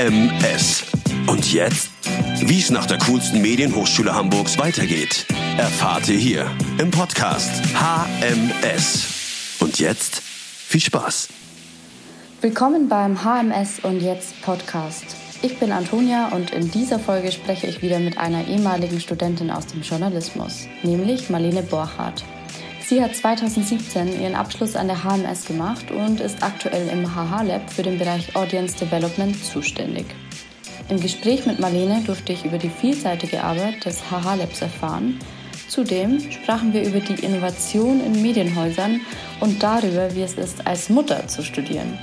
HMS. Und jetzt? Wie es nach der coolsten Medienhochschule Hamburgs weitergeht, erfahrt ihr hier im Podcast HMS. Und jetzt viel Spaß. Willkommen beim HMS und jetzt Podcast. Ich bin Antonia und in dieser Folge spreche ich wieder mit einer ehemaligen Studentin aus dem Journalismus, nämlich Marlene Borchardt. Sie hat 2017 ihren Abschluss an der HMS gemacht und ist aktuell im HH Lab für den Bereich Audience Development zuständig. Im Gespräch mit Marlene durfte ich über die vielseitige Arbeit des HH Labs erfahren. Zudem sprachen wir über die Innovation in Medienhäusern und darüber, wie es ist, als Mutter zu studieren.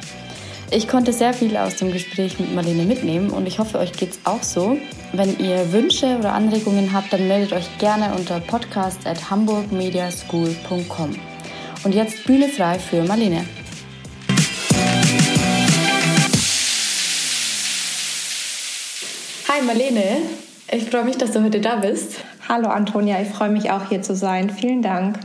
Ich konnte sehr viel aus dem Gespräch mit Marlene mitnehmen und ich hoffe, euch geht es auch so. Wenn ihr Wünsche oder Anregungen habt, dann meldet euch gerne unter podcast at hamburgmediaschool.com. Und jetzt Bühne frei für Marlene. Hi Marlene, ich freue mich, dass du heute da bist. Hallo Antonia, ich freue mich auch hier zu sein. Vielen Dank.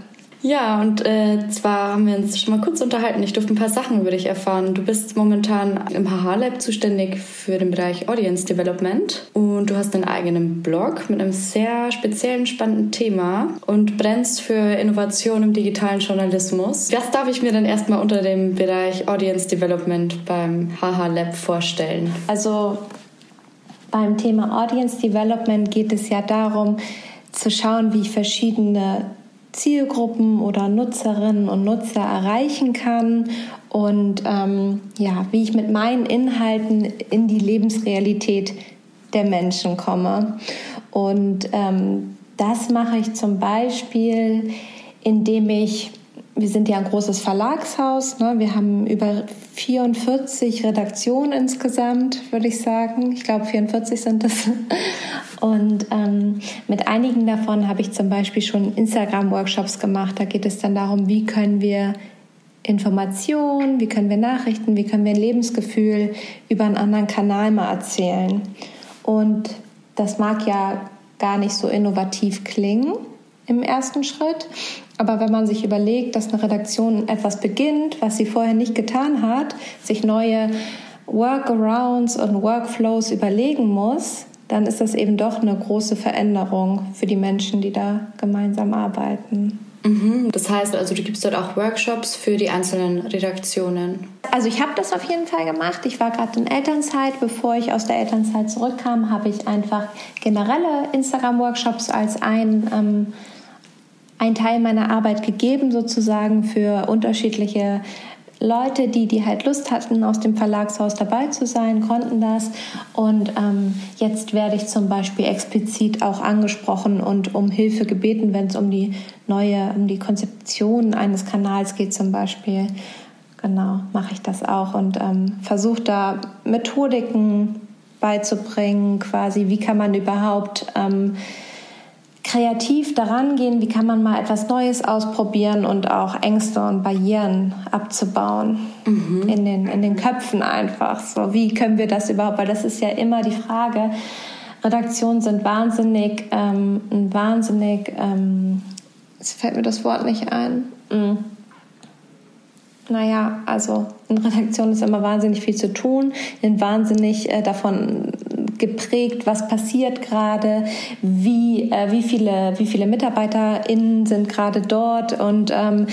Ja, und äh, zwar haben wir uns schon mal kurz unterhalten. Ich durfte ein paar Sachen über dich erfahren. Du bist momentan im HH Lab zuständig für den Bereich Audience Development und du hast einen eigenen Blog mit einem sehr speziellen, spannenden Thema und brennst für Innovation im digitalen Journalismus. Was darf ich mir denn erstmal unter dem Bereich Audience Development beim HH Lab vorstellen? Also beim Thema Audience Development geht es ja darum, zu schauen, wie verschiedene Zielgruppen oder Nutzerinnen und Nutzer erreichen kann und ähm, ja, wie ich mit meinen Inhalten in die Lebensrealität der Menschen komme. Und ähm, das mache ich zum Beispiel, indem ich wir sind ja ein großes Verlagshaus. Ne? Wir haben über 44 Redaktionen insgesamt, würde ich sagen. Ich glaube, 44 sind es. Und ähm, mit einigen davon habe ich zum Beispiel schon Instagram-Workshops gemacht. Da geht es dann darum, wie können wir Informationen, wie können wir Nachrichten, wie können wir ein Lebensgefühl über einen anderen Kanal mal erzählen. Und das mag ja gar nicht so innovativ klingen im ersten Schritt. Aber wenn man sich überlegt, dass eine Redaktion etwas beginnt, was sie vorher nicht getan hat, sich neue Workarounds und Workflows überlegen muss, dann ist das eben doch eine große Veränderung für die Menschen, die da gemeinsam arbeiten. Mhm. Das heißt also, du gibst dort auch Workshops für die einzelnen Redaktionen. Also ich habe das auf jeden Fall gemacht. Ich war gerade in Elternzeit. Bevor ich aus der Elternzeit zurückkam, habe ich einfach generelle Instagram-Workshops als ein ähm, ein Teil meiner Arbeit gegeben, sozusagen für unterschiedliche Leute, die, die halt Lust hatten, aus dem Verlagshaus dabei zu sein, konnten das. Und ähm, jetzt werde ich zum Beispiel explizit auch angesprochen und um Hilfe gebeten, wenn es um die neue, um die Konzeption eines Kanals geht zum Beispiel. Genau, mache ich das auch und ähm, versuche da Methodiken beizubringen, quasi, wie kann man überhaupt ähm, kreativ daran gehen, wie kann man mal etwas Neues ausprobieren und auch Ängste und Barrieren abzubauen mhm. in, den, in den Köpfen einfach. So, wie können wir das überhaupt? Weil das ist ja immer die Frage. Redaktionen sind wahnsinnig, ähm, wahnsinnig, ähm, jetzt fällt mir das Wort nicht ein. Mhm. Naja, also in Redaktionen ist immer wahnsinnig viel zu tun, sind wahnsinnig äh, davon geprägt, was passiert gerade, wie, äh, wie, viele, wie viele MitarbeiterInnen sind gerade dort und ähm,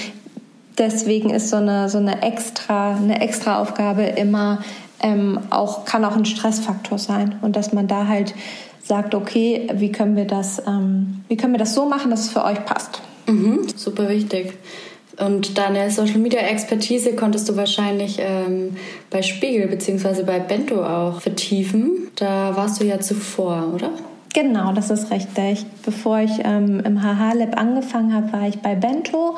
deswegen ist so eine, so eine extra, eine extra Aufgabe immer ähm, auch, kann auch ein Stressfaktor sein und dass man da halt sagt, okay, wie können wir das, ähm, wie können wir das so machen, dass es für euch passt. Mhm, super wichtig. Und deine Social Media Expertise konntest du wahrscheinlich ähm, bei Spiegel bzw. bei Bento auch vertiefen. Da warst du ja zuvor, oder? Genau, das ist richtig. Bevor ich ähm, im HH Lab angefangen habe, war ich bei Bento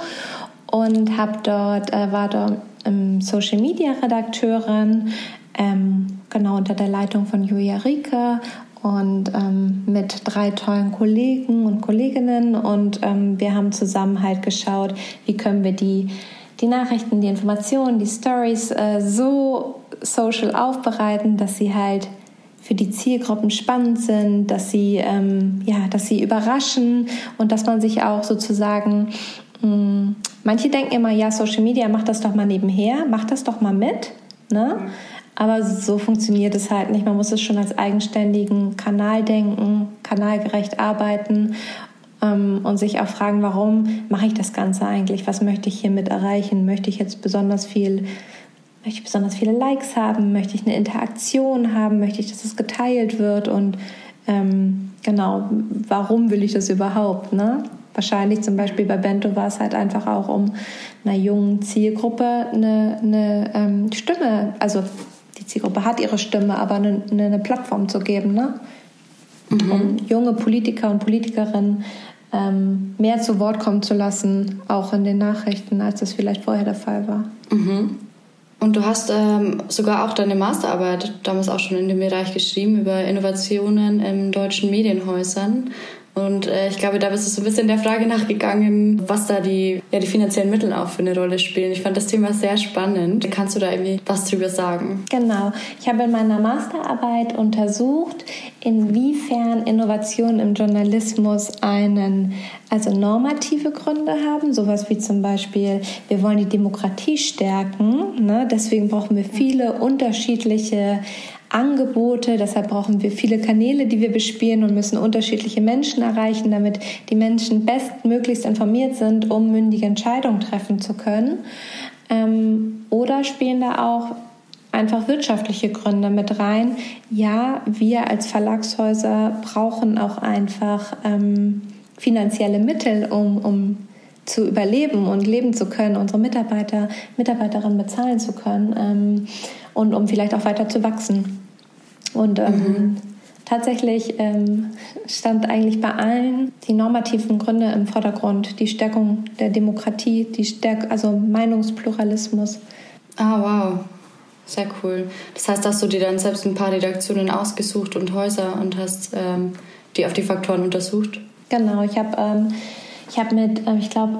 und habe dort äh, war dort ähm, Social Media Redakteurin, ähm, genau unter der Leitung von Julia Rieke und ähm, mit drei tollen Kollegen und Kolleginnen und ähm, wir haben zusammen halt geschaut, wie können wir die, die Nachrichten, die Informationen, die Stories äh, so social aufbereiten, dass sie halt für die Zielgruppen spannend sind, dass sie, ähm, ja, dass sie überraschen und dass man sich auch sozusagen, mh, hm, manche denken immer, ja, Social Media, mach das doch mal nebenher, mach das doch mal mit. Ne? Mhm Aber so funktioniert es halt nicht. Man muss es schon als eigenständigen Kanal denken, kanalgerecht arbeiten ähm, und sich auch fragen, warum mache ich das Ganze eigentlich? Was möchte ich hiermit erreichen? Möchte ich jetzt besonders viel möchte ich besonders viele Likes haben? Möchte ich eine Interaktion haben? Möchte ich, dass es geteilt wird? Und ähm, genau, warum will ich das überhaupt? Ne? Wahrscheinlich zum Beispiel bei Bento war es halt einfach auch, um einer jungen Zielgruppe eine, eine ähm, Stimme, also Zielgruppe hat ihre Stimme, aber eine, eine Plattform zu geben, ne? Mhm. um junge Politiker und Politikerinnen ähm, mehr zu Wort kommen zu lassen, auch in den Nachrichten, als das vielleicht vorher der Fall war. Mhm. Und du hast ähm, sogar auch deine Masterarbeit damals auch schon in dem Bereich geschrieben über Innovationen in deutschen Medienhäusern. Und äh, ich glaube, da bist du so ein bisschen der Frage nachgegangen, was da die, ja, die finanziellen Mittel auch für eine Rolle spielen. Ich fand das Thema sehr spannend. Kannst du da irgendwie was drüber sagen? Genau. Ich habe in meiner Masterarbeit untersucht, inwiefern Innovationen im Journalismus einen, also normative Gründe haben, sowas wie zum Beispiel, wir wollen die Demokratie stärken, ne? deswegen brauchen wir viele unterschiedliche Angebote. Deshalb brauchen wir viele Kanäle, die wir bespielen und müssen unterschiedliche Menschen erreichen, damit die Menschen bestmöglichst informiert sind, um mündige Entscheidungen treffen zu können. Ähm, oder spielen da auch einfach wirtschaftliche Gründe mit rein. Ja, wir als Verlagshäuser brauchen auch einfach ähm, finanzielle Mittel, um, um zu überleben und leben zu können, unsere Mitarbeiter, Mitarbeiterinnen bezahlen zu können ähm, und um vielleicht auch weiter zu wachsen. Und ähm, mhm. tatsächlich ähm, stand eigentlich bei allen die normativen Gründe im Vordergrund, die Stärkung der Demokratie, die Stärk also Meinungspluralismus. Ah, wow. Sehr cool. Das heißt, hast du dir dann selbst ein paar Redaktionen ausgesucht und Häuser und hast ähm, die auf die Faktoren untersucht? Genau, ich habe ähm, hab mit, äh, ich glaube,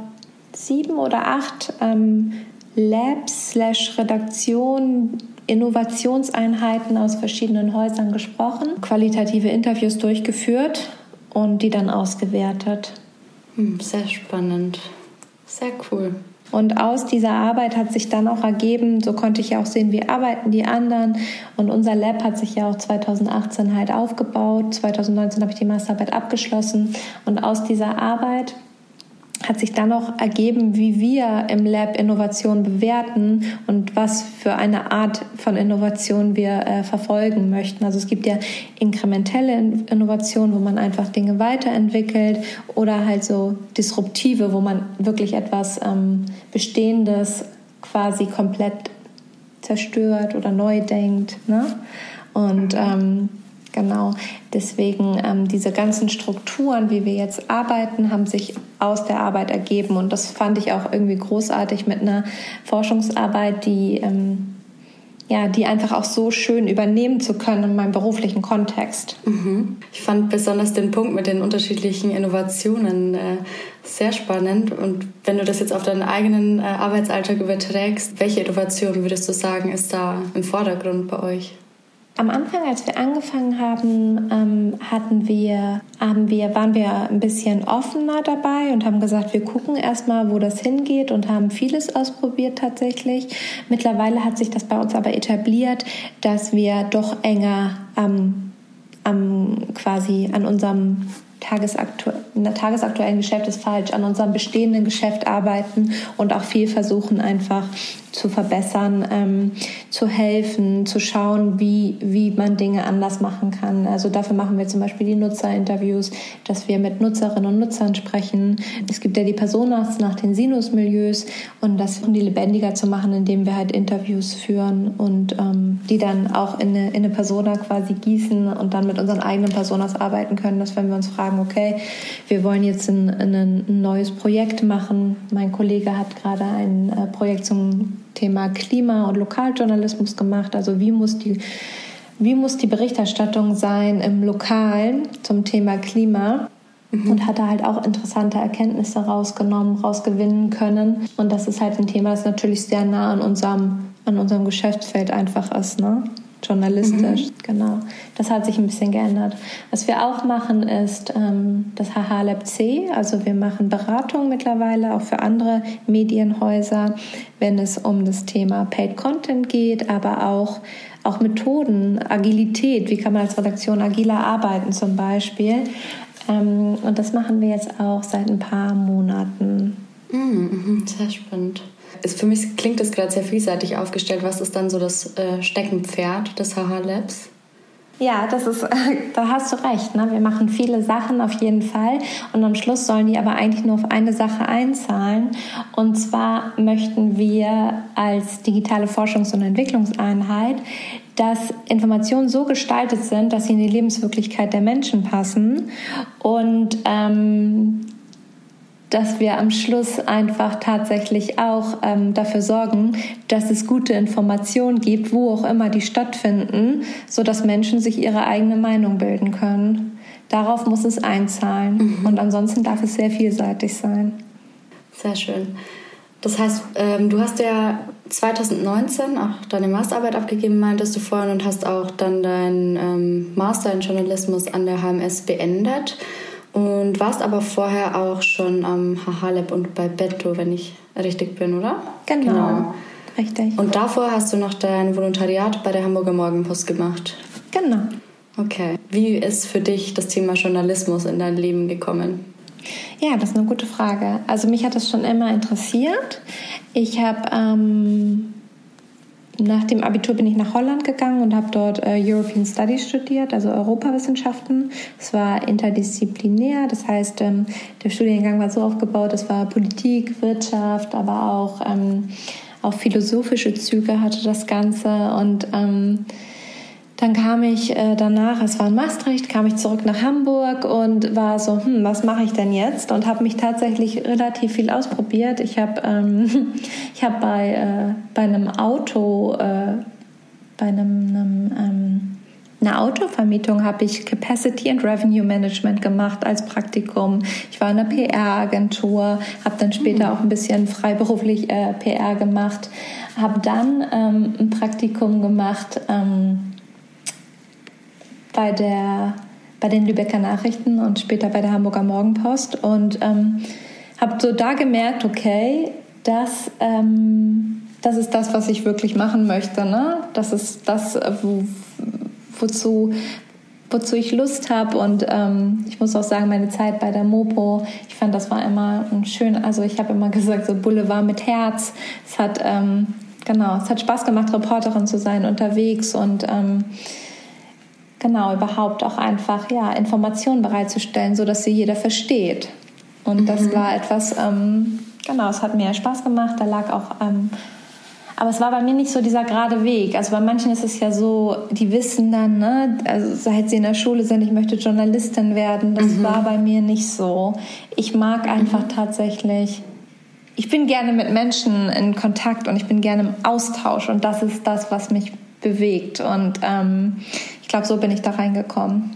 sieben oder acht ähm, Labs slash Redaktionen Innovationseinheiten aus verschiedenen Häusern gesprochen, qualitative Interviews durchgeführt und die dann ausgewertet. Hm, sehr spannend. Sehr cool. Und aus dieser Arbeit hat sich dann auch ergeben, so konnte ich ja auch sehen, wie arbeiten die anderen. Und unser Lab hat sich ja auch 2018 halt aufgebaut. 2019 habe ich die Masterarbeit abgeschlossen. Und aus dieser Arbeit hat sich dann auch ergeben, wie wir im Lab Innovation bewerten und was für eine Art von Innovation wir äh, verfolgen möchten. Also es gibt ja inkrementelle Innovation, wo man einfach Dinge weiterentwickelt oder halt so disruptive, wo man wirklich etwas ähm, Bestehendes quasi komplett zerstört oder neu denkt. Ne? Und ähm, Genau, deswegen ähm, diese ganzen Strukturen, wie wir jetzt arbeiten, haben sich aus der Arbeit ergeben und das fand ich auch irgendwie großartig mit einer Forschungsarbeit, die ähm, ja, die einfach auch so schön übernehmen zu können in meinem beruflichen Kontext. Mhm. Ich fand besonders den Punkt mit den unterschiedlichen Innovationen äh, sehr spannend. Und wenn du das jetzt auf deinen eigenen äh, Arbeitsalltag überträgst, welche Innovation würdest du sagen, ist da im Vordergrund bei euch? Am Anfang, als wir angefangen haben, ähm, hatten wir, haben wir, waren wir ein bisschen offener dabei und haben gesagt, wir gucken erstmal, wo das hingeht und haben vieles ausprobiert tatsächlich. Mittlerweile hat sich das bei uns aber etabliert, dass wir doch enger am, am quasi an unserem tagesaktu tagesaktuellen Geschäft ist falsch, an unserem bestehenden Geschäft arbeiten und auch viel versuchen einfach zu verbessern, ähm, zu helfen, zu schauen, wie, wie man Dinge anders machen kann. Also dafür machen wir zum Beispiel die Nutzerinterviews, dass wir mit Nutzerinnen und Nutzern sprechen. Es gibt ja die Personas nach den Sinusmilieus und das um die lebendiger zu machen, indem wir halt Interviews führen und ähm, die dann auch in eine, in eine Persona quasi gießen und dann mit unseren eigenen Personas arbeiten können, dass wenn wir uns fragen, okay, wir wollen jetzt ein, ein neues Projekt machen. Mein Kollege hat gerade ein äh, Projekt zum Thema Klima- und Lokaljournalismus gemacht. Also wie muss die wie muss die Berichterstattung sein im Lokalen zum Thema Klima? Mhm. Und hat da halt auch interessante Erkenntnisse rausgenommen, rausgewinnen können. Und das ist halt ein Thema, das natürlich sehr nah an unserem, an unserem Geschäftsfeld einfach ist. Ne? Journalistisch, mhm. genau. Das hat sich ein bisschen geändert. Was wir auch machen, ist ähm, das HH Lab C. Also wir machen Beratung mittlerweile auch für andere Medienhäuser, wenn es um das Thema Paid Content geht, aber auch, auch Methoden, Agilität. Wie kann man als Redaktion agiler arbeiten zum Beispiel? Ähm, und das machen wir jetzt auch seit ein paar Monaten. Mhm, sehr spannend. Für mich klingt das gerade sehr vielseitig aufgestellt. Was ist dann so das äh, Steckenpferd des HH Labs? Ja, das ist, da hast du recht. Ne? Wir machen viele Sachen auf jeden Fall und am Schluss sollen die aber eigentlich nur auf eine Sache einzahlen. Und zwar möchten wir als digitale Forschungs- und Entwicklungseinheit, dass Informationen so gestaltet sind, dass sie in die Lebenswirklichkeit der Menschen passen und ähm, dass wir am Schluss einfach tatsächlich auch ähm, dafür sorgen, dass es gute Informationen gibt, wo auch immer die stattfinden, so dass Menschen sich ihre eigene Meinung bilden können. Darauf muss es einzahlen mhm. und ansonsten darf es sehr vielseitig sein. Sehr schön. Das heißt, ähm, du hast ja 2019 auch deine Masterarbeit abgegeben, meintest du vorhin, und hast auch dann deinen ähm, Master in Journalismus an der HMS beendet. Und warst aber vorher auch schon am HH-Lab und bei Betto, wenn ich richtig bin, oder? Genau. genau. Richtig. Und davor hast du noch dein Volontariat bei der Hamburger Morgenpost gemacht. Genau. Okay. Wie ist für dich das Thema Journalismus in dein Leben gekommen? Ja, das ist eine gute Frage. Also mich hat das schon immer interessiert. Ich habe ähm, nach dem Abitur bin ich nach Holland gegangen und habe dort äh, European Studies studiert, also Europawissenschaften. Es war interdisziplinär, das heißt, ähm, der Studiengang war so aufgebaut, es war Politik, Wirtschaft, aber auch, ähm, auch philosophische Züge hatte das Ganze und ähm, dann kam ich äh, danach, es war in Maastricht, kam ich zurück nach Hamburg und war so, hm, was mache ich denn jetzt? Und habe mich tatsächlich relativ viel ausprobiert. Ich habe ähm, ich hab bei, äh, bei einem Auto, äh, bei einem, einem ähm, einer Autovermietung habe ich Capacity and Revenue Management gemacht als Praktikum. Ich war in einer PR-Agentur, habe dann später mhm. auch ein bisschen freiberuflich äh, PR gemacht, habe dann ähm, ein Praktikum gemacht. Ähm, bei, der, bei den Lübecker Nachrichten und später bei der Hamburger Morgenpost und ähm, habe so da gemerkt, okay, das, ähm, das ist das, was ich wirklich machen möchte. Ne? Das ist das, wo, wozu, wozu ich Lust habe. Und ähm, ich muss auch sagen, meine Zeit bei der Mopo, ich fand, das war immer ein schön, also ich habe immer gesagt, so Boulevard mit Herz. Es hat, ähm, genau, es hat Spaß gemacht, Reporterin zu sein, unterwegs und ähm, genau überhaupt auch einfach ja, Informationen bereitzustellen, so dass sie jeder versteht. Und mhm. das war etwas, ähm, genau, es hat mir Spaß gemacht. Da lag auch, ähm, aber es war bei mir nicht so dieser gerade Weg. Also bei manchen ist es ja so, die wissen dann, ne, also seit sie in der Schule sind, ich möchte Journalistin werden. Das mhm. war bei mir nicht so. Ich mag einfach mhm. tatsächlich ich bin gerne mit Menschen in Kontakt und ich bin gerne im Austausch und das ist das, was mich bewegt. Und ähm, ich glaube, so bin ich da reingekommen.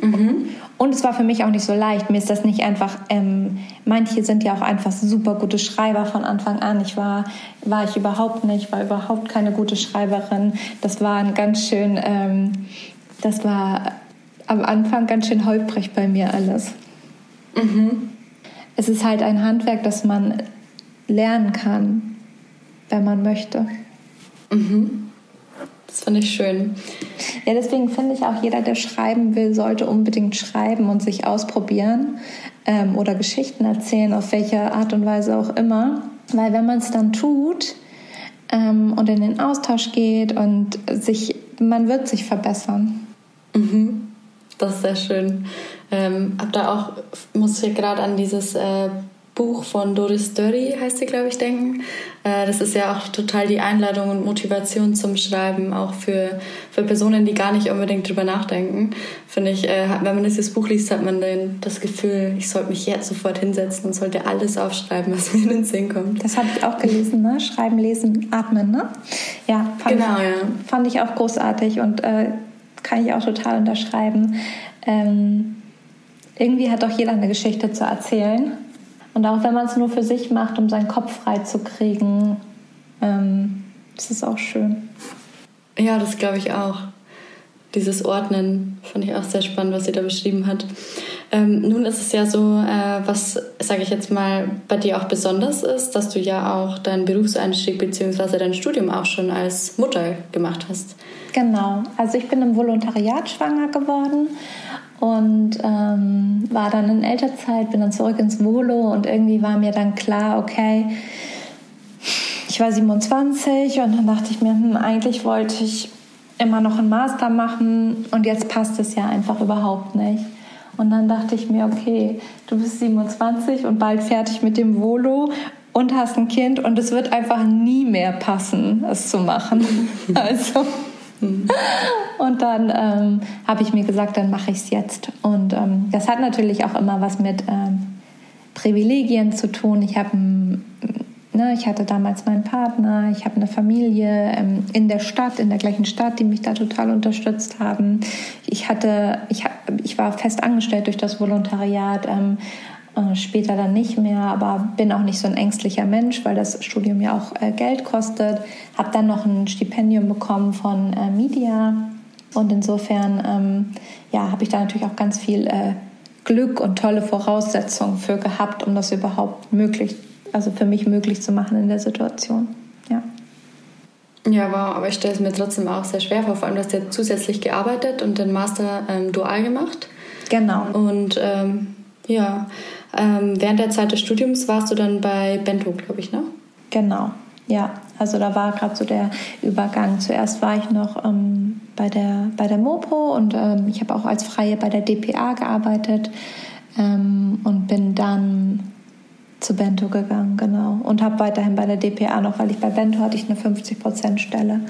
Mhm. Und es war für mich auch nicht so leicht. Mir ist das nicht einfach. Ähm, manche sind ja auch einfach super gute Schreiber von Anfang an. Ich war, war ich überhaupt nicht, war überhaupt keine gute Schreiberin. Das war ein ganz schön, ähm, das war am Anfang ganz schön holprig bei mir alles. Mhm. Es ist halt ein Handwerk, das man lernen kann, wenn man möchte. Mhm. Das finde ich schön. Ja, deswegen finde ich auch, jeder, der schreiben will, sollte unbedingt schreiben und sich ausprobieren ähm, oder Geschichten erzählen, auf welche Art und Weise auch immer. Weil wenn man es dann tut ähm, und in den Austausch geht und sich, man wird sich verbessern. Mhm. Das ist sehr schön. Ähm, hab da auch, muss ich gerade an dieses äh, Buch von Doris Dörri, heißt sie, glaube ich, denken. Äh, das ist ja auch total die Einladung und Motivation zum Schreiben, auch für, für Personen, die gar nicht unbedingt drüber nachdenken. Finde ich, äh, wenn man dieses Buch liest, hat man dann das Gefühl, ich sollte mich jetzt sofort hinsetzen und sollte alles aufschreiben, was mir in den Sinn kommt. Das habe ich auch gelesen, ne? Schreiben, lesen, atmen, ne? Ja, fand, genau, ich, ja. fand ich auch großartig und äh, kann ich auch total unterschreiben. Ähm, irgendwie hat auch jeder eine Geschichte zu erzählen. Und auch wenn man es nur für sich macht, um seinen Kopf frei zu kriegen, ähm, ist es auch schön. Ja, das glaube ich auch. Dieses Ordnen fand ich auch sehr spannend, was sie da beschrieben hat. Ähm, nun ist es ja so, äh, was, sage ich jetzt mal, bei dir auch besonders ist, dass du ja auch deinen Berufseinstieg bzw. dein Studium auch schon als Mutter gemacht hast. Genau, also ich bin im Volontariat schwanger geworden und ähm, war dann in Elternzeit, bin dann zurück ins Volo und irgendwie war mir dann klar, okay, ich war 27 und dann dachte ich mir, hm, eigentlich wollte ich immer noch einen Master machen und jetzt passt es ja einfach überhaupt nicht. Und dann dachte ich mir, okay, du bist 27 und bald fertig mit dem Volo und hast ein Kind und es wird einfach nie mehr passen, es zu machen. also. Und dann ähm, habe ich mir gesagt, dann mache ich es jetzt. Und ähm, das hat natürlich auch immer was mit ähm, Privilegien zu tun. Ich habe Ne, ich hatte damals meinen Partner, ich habe eine Familie ähm, in der Stadt, in der gleichen Stadt, die mich da total unterstützt haben. Ich hatte, ich, ich war fest angestellt durch das Volontariat, ähm, äh, später dann nicht mehr, aber bin auch nicht so ein ängstlicher Mensch, weil das Studium ja auch äh, Geld kostet. Habe dann noch ein Stipendium bekommen von äh, Media und insofern ähm, ja, habe ich da natürlich auch ganz viel äh, Glück und tolle Voraussetzungen für gehabt, um das überhaupt möglich also für mich möglich zu machen in der Situation. Ja. Ja, wow, aber ich stelle es mir trotzdem auch sehr schwer vor. Vor allem, du hast ja zusätzlich gearbeitet und den Master ähm, dual gemacht. Genau. Und ähm, ja, ähm, während der Zeit des Studiums warst du dann bei Bento, glaube ich, ne? Genau, ja. Also da war gerade so der Übergang. Zuerst war ich noch ähm, bei, der, bei der Mopo und ähm, ich habe auch als Freie bei der DPA gearbeitet ähm, und bin dann zu Bento gegangen, genau. Und habe weiterhin bei der DPA noch, weil ich bei Bento hatte ich eine 50%-Stelle.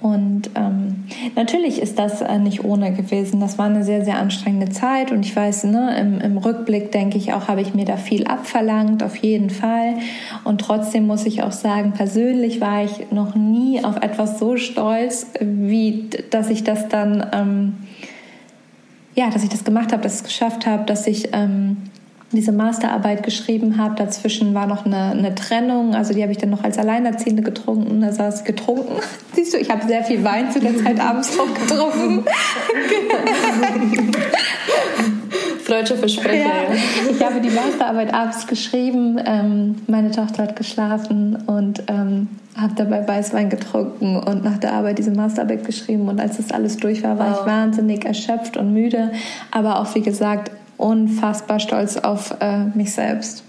Und ähm, natürlich ist das äh, nicht ohne gewesen. Das war eine sehr, sehr anstrengende Zeit. Und ich weiß, ne, im, im Rückblick denke ich auch, habe ich mir da viel abverlangt, auf jeden Fall. Und trotzdem muss ich auch sagen, persönlich war ich noch nie auf etwas so stolz, wie dass ich das dann, ähm, ja, dass ich das gemacht habe, dass ich es geschafft habe, dass ich ähm, diese Masterarbeit geschrieben habe. Dazwischen war noch eine, eine Trennung, also die habe ich dann noch als Alleinerziehende getrunken. Da saß getrunken. Siehst du, ich habe sehr viel Wein zu der Zeit abends noch getrunken. Freudsche Versprecher. Ja, ich habe die Masterarbeit abends geschrieben. Ähm, meine Tochter hat geschlafen und ähm, habe dabei Weißwein getrunken und nach der Arbeit diese Masterarbeit geschrieben. Und als das alles durch war, war wow. ich wahnsinnig erschöpft und müde. Aber auch, wie gesagt, unfassbar stolz auf äh, mich selbst.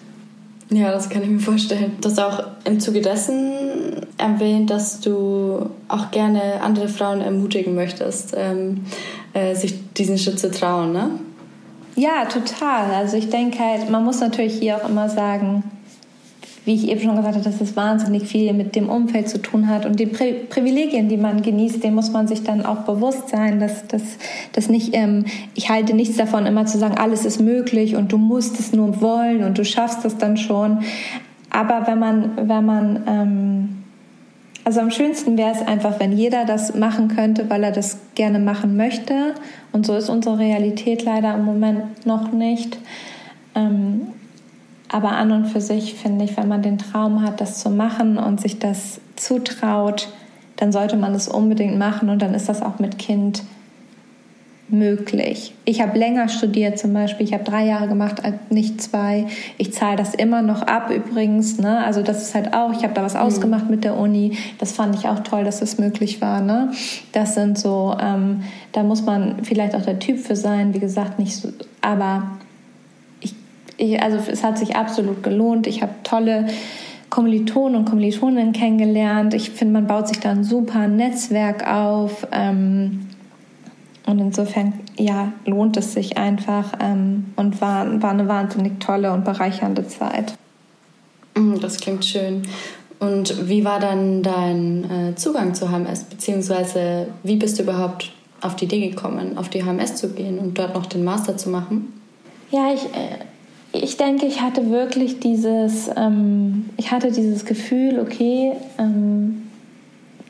Ja, das kann ich mir vorstellen. Du hast auch im Zuge dessen erwähnt, dass du auch gerne andere Frauen ermutigen möchtest, ähm, äh, sich diesen Schritt zu trauen, ne? Ja, total. Also ich denke halt, man muss natürlich hier auch immer sagen, wie ich eben schon gesagt habe, dass es wahnsinnig viel mit dem Umfeld zu tun hat und die Pri Privilegien, die man genießt, dem muss man sich dann auch bewusst sein, dass das nicht, ähm, ich halte nichts davon, immer zu sagen, alles ist möglich und du musst es nur wollen und du schaffst es dann schon. Aber wenn man, wenn man, ähm, also am schönsten wäre es einfach, wenn jeder das machen könnte, weil er das gerne machen möchte. Und so ist unsere Realität leider im Moment noch nicht. Ähm, aber an und für sich finde ich, wenn man den Traum hat, das zu machen und sich das zutraut, dann sollte man es unbedingt machen und dann ist das auch mit Kind möglich. Ich habe länger studiert zum Beispiel. Ich habe drei Jahre gemacht, nicht zwei. Ich zahle das immer noch ab übrigens. Ne? Also das ist halt auch, ich habe da was mhm. ausgemacht mit der Uni. Das fand ich auch toll, dass das möglich war. Ne? Das sind so, ähm, da muss man vielleicht auch der Typ für sein. Wie gesagt, nicht so, aber ich, also es hat sich absolut gelohnt. Ich habe tolle Kommilitonen und Kommilitoninnen kennengelernt. Ich finde, man baut sich da ein super Netzwerk auf. Ähm, und insofern, ja, lohnt es sich einfach ähm, und war, war eine wahnsinnig tolle und bereichernde Zeit. Mm, das klingt schön. Und wie war dann dein äh, Zugang zu HMS? Beziehungsweise, wie bist du überhaupt auf die Idee gekommen, auf die HMS zu gehen und dort noch den Master zu machen? Ja, ich, äh, ich denke, ich hatte wirklich dieses, ähm, ich hatte dieses Gefühl, okay, ähm,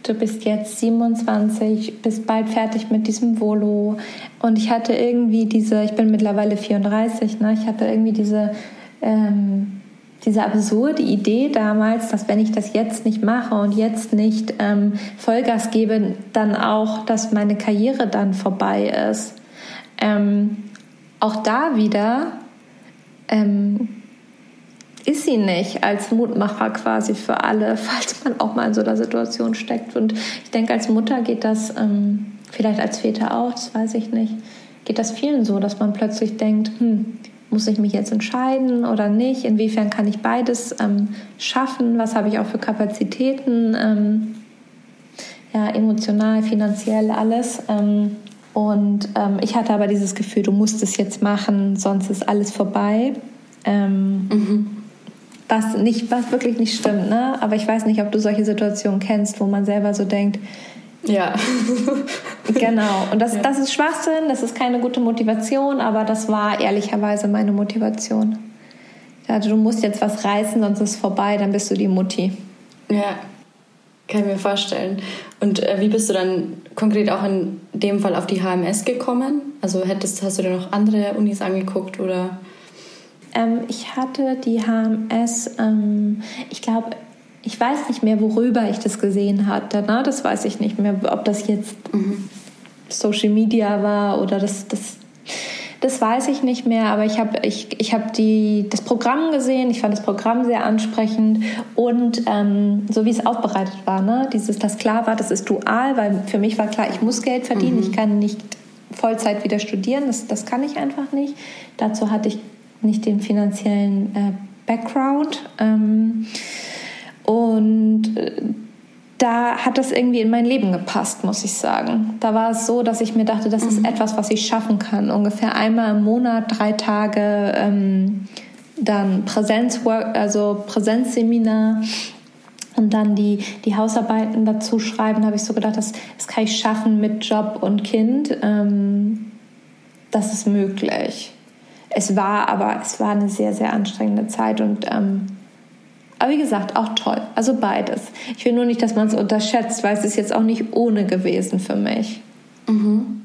du bist jetzt 27, bist bald fertig mit diesem Volo. Und ich hatte irgendwie diese, ich bin mittlerweile 34, ne? ich hatte irgendwie diese, ähm, diese absurde Idee damals, dass wenn ich das jetzt nicht mache und jetzt nicht ähm, Vollgas gebe, dann auch, dass meine Karriere dann vorbei ist. Ähm, auch da wieder ähm, ist sie nicht als Mutmacher quasi für alle, falls man auch mal in so einer Situation steckt. Und ich denke, als Mutter geht das, ähm, vielleicht als Väter auch, das weiß ich nicht, geht das vielen so, dass man plötzlich denkt, hm, muss ich mich jetzt entscheiden oder nicht? Inwiefern kann ich beides ähm, schaffen? Was habe ich auch für Kapazitäten? Ähm, ja, emotional, finanziell, alles. Ähm, und ähm, ich hatte aber dieses Gefühl, du musst es jetzt machen, sonst ist alles vorbei. Ähm, mhm. Was, nicht, was wirklich nicht stimmt, ne? Aber ich weiß nicht, ob du solche Situationen kennst, wo man selber so denkt, ja. genau. Und das, ja. das ist Schwachsinn, das ist keine gute Motivation, aber das war ehrlicherweise meine Motivation. Also du musst jetzt was reißen, sonst ist es vorbei, dann bist du die Mutti. Ja, kann ich mir vorstellen. Und äh, wie bist du dann konkret auch in dem Fall auf die HMS gekommen? Also hättest, hast du dir noch andere Unis angeguckt oder? Ähm, ich hatte die HMS, ähm, ich glaube, ich weiß nicht mehr, worüber ich das gesehen hatte. Ne? Das weiß ich nicht mehr, ob das jetzt mhm. Social Media war oder das, das, das weiß ich nicht mehr. Aber ich habe ich, ich hab das Programm gesehen. Ich fand das Programm sehr ansprechend und ähm, so wie es aufbereitet war. Ne? Dieses, das klar war, das ist dual, weil für mich war klar, ich muss Geld verdienen. Mhm. Ich kann nicht Vollzeit wieder studieren. Das, das kann ich einfach nicht. Dazu hatte ich nicht den finanziellen äh, Background. Ähm, und äh, da hat das irgendwie in mein Leben gepasst, muss ich sagen. Da war es so, dass ich mir dachte, das ist mhm. etwas, was ich schaffen kann. Ungefähr einmal im Monat, drei Tage, ähm, dann Präsenzwork, also Präsenzseminar und dann die, die Hausarbeiten dazu schreiben, habe ich so gedacht, das, das kann ich schaffen mit Job und Kind. Ähm, das ist möglich. Es war aber, es war eine sehr, sehr anstrengende Zeit und ähm, aber wie gesagt, auch toll. Also beides. Ich will nur nicht, dass man es unterschätzt, weil es ist jetzt auch nicht ohne gewesen für mich. Mhm.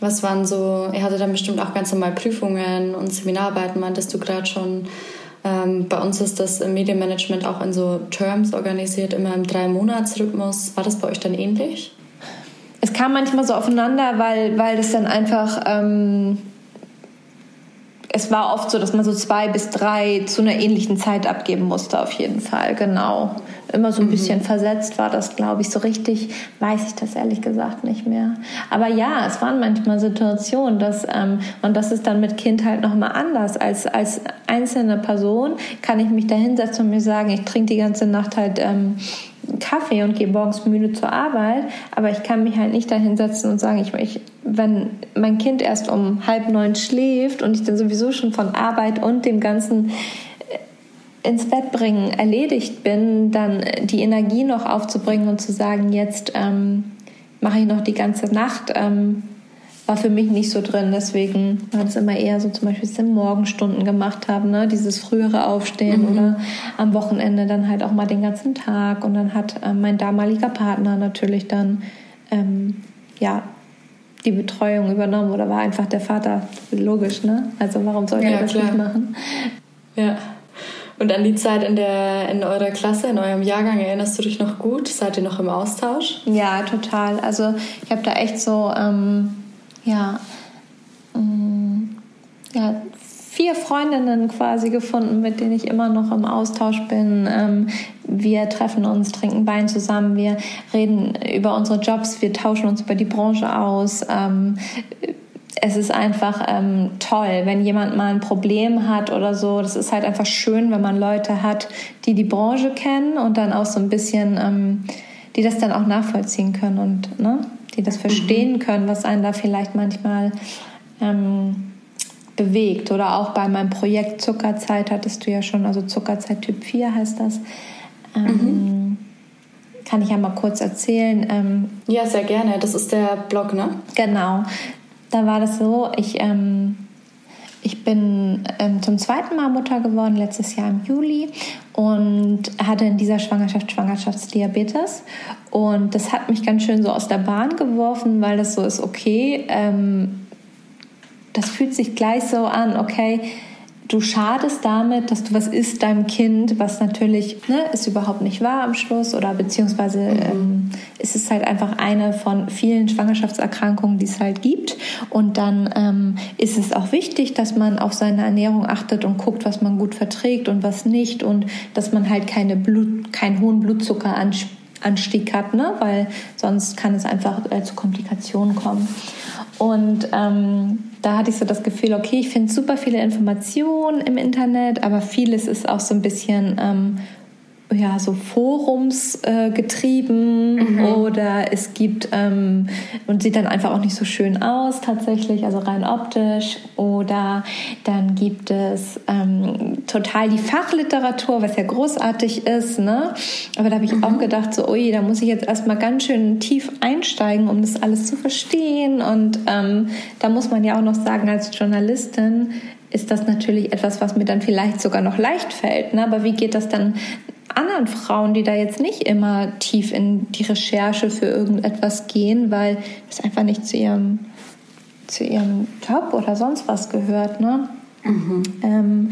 Was waren so, ihr hattet dann bestimmt auch ganz normal Prüfungen und Seminararbeiten, meintest du gerade schon. Ähm, bei uns ist das Medienmanagement auch in so Terms organisiert, immer im Drei-Monats-Rhythmus. War das bei euch dann ähnlich? Es kam manchmal so aufeinander, weil, weil das dann einfach ähm, es war oft so, dass man so zwei bis drei zu einer ähnlichen Zeit abgeben musste, auf jeden Fall, genau. Immer so ein mhm. bisschen versetzt war das, glaube ich. So richtig weiß ich das ehrlich gesagt nicht mehr. Aber ja, es waren manchmal Situationen, dass, ähm, und das ist dann mit Kind halt nochmal anders. Als, als einzelne Person kann ich mich da hinsetzen und mir sagen, ich trinke die ganze Nacht halt ähm, Kaffee und gehe morgens müde zur Arbeit, aber ich kann mich halt nicht da hinsetzen und sagen, ich, ich, wenn mein Kind erst um halb neun schläft und ich dann sowieso schon von Arbeit und dem ganzen äh, ins Bett bringen erledigt bin, dann die Energie noch aufzubringen und zu sagen, jetzt ähm, mache ich noch die ganze Nacht ähm, war für mich nicht so drin. Deswegen war das immer eher so zum Beispiel, dass wir Morgenstunden gemacht haben, ne? dieses frühere Aufstehen mhm. oder am Wochenende dann halt auch mal den ganzen Tag. Und dann hat äh, mein damaliger Partner natürlich dann ähm, ja die Betreuung übernommen oder war einfach der Vater. Logisch, ne? Also warum sollte ja, er das klar. nicht machen? Ja. Und an die Zeit in, der, in eurer Klasse, in eurem Jahrgang, erinnerst du dich noch gut? Seid ihr noch im Austausch? Ja, total. Also ich habe da echt so ähm, ja, ähm, ja, vier Freundinnen quasi gefunden, mit denen ich immer noch im Austausch bin. Ähm, wir treffen uns, trinken Wein zusammen, wir reden über unsere Jobs, wir tauschen uns über die Branche aus. Ähm, es ist einfach ähm, toll, wenn jemand mal ein Problem hat oder so. Das ist halt einfach schön, wenn man Leute hat, die die Branche kennen und dann auch so ein bisschen, ähm, die das dann auch nachvollziehen können und ne, die das verstehen mhm. können, was einen da vielleicht manchmal ähm, bewegt. Oder auch bei meinem Projekt Zuckerzeit hattest du ja schon, also Zuckerzeit Typ 4 heißt das. Ähm, mhm. Kann ich ja mal kurz erzählen. Ähm, ja, sehr gerne. Das ist der Blog, ne? Genau. Da war das so, ich ähm, ich bin ähm, zum zweiten Mal Mutter geworden, letztes Jahr im Juli und hatte in dieser Schwangerschaft Schwangerschaftsdiabetes. Und das hat mich ganz schön so aus der Bahn geworfen, weil das so ist, okay, ähm, das fühlt sich gleich so an, okay, du schadest damit, dass du was isst deinem Kind, was natürlich ne, ist überhaupt nicht wahr am Schluss oder beziehungsweise mhm. ähm, ist es halt einfach eine von vielen Schwangerschaftserkrankungen, die es halt gibt. Und dann ähm, ist es auch wichtig, dass man auf seine Ernährung achtet und guckt, was man gut verträgt und was nicht und dass man halt keine Blut, keinen hohen Blutzuckeranstieg hat, ne? weil sonst kann es einfach äh, zu Komplikationen kommen. Und ähm, da hatte ich so das Gefühl, okay, ich finde super viele Informationen im Internet, aber vieles ist auch so ein bisschen ähm, ja, so Forums äh, getrieben mhm. oder es gibt ähm, und sieht dann einfach auch nicht so schön aus tatsächlich, also rein optisch. Oder dann gibt es ähm, total die Fachliteratur, was ja großartig ist, ne? Aber da habe ich mhm. auch gedacht, so, ui, da muss ich jetzt erstmal ganz schön tief einsteigen, um das alles zu verstehen. Und ähm, da muss man ja auch noch sagen, als Journalistin, ist das natürlich etwas, was mir dann vielleicht sogar noch leicht fällt. Ne? Aber wie geht das dann anderen Frauen, die da jetzt nicht immer tief in die Recherche für irgendetwas gehen, weil das einfach nicht zu ihrem, zu ihrem Job oder sonst was gehört. Ne? Mhm. Ähm,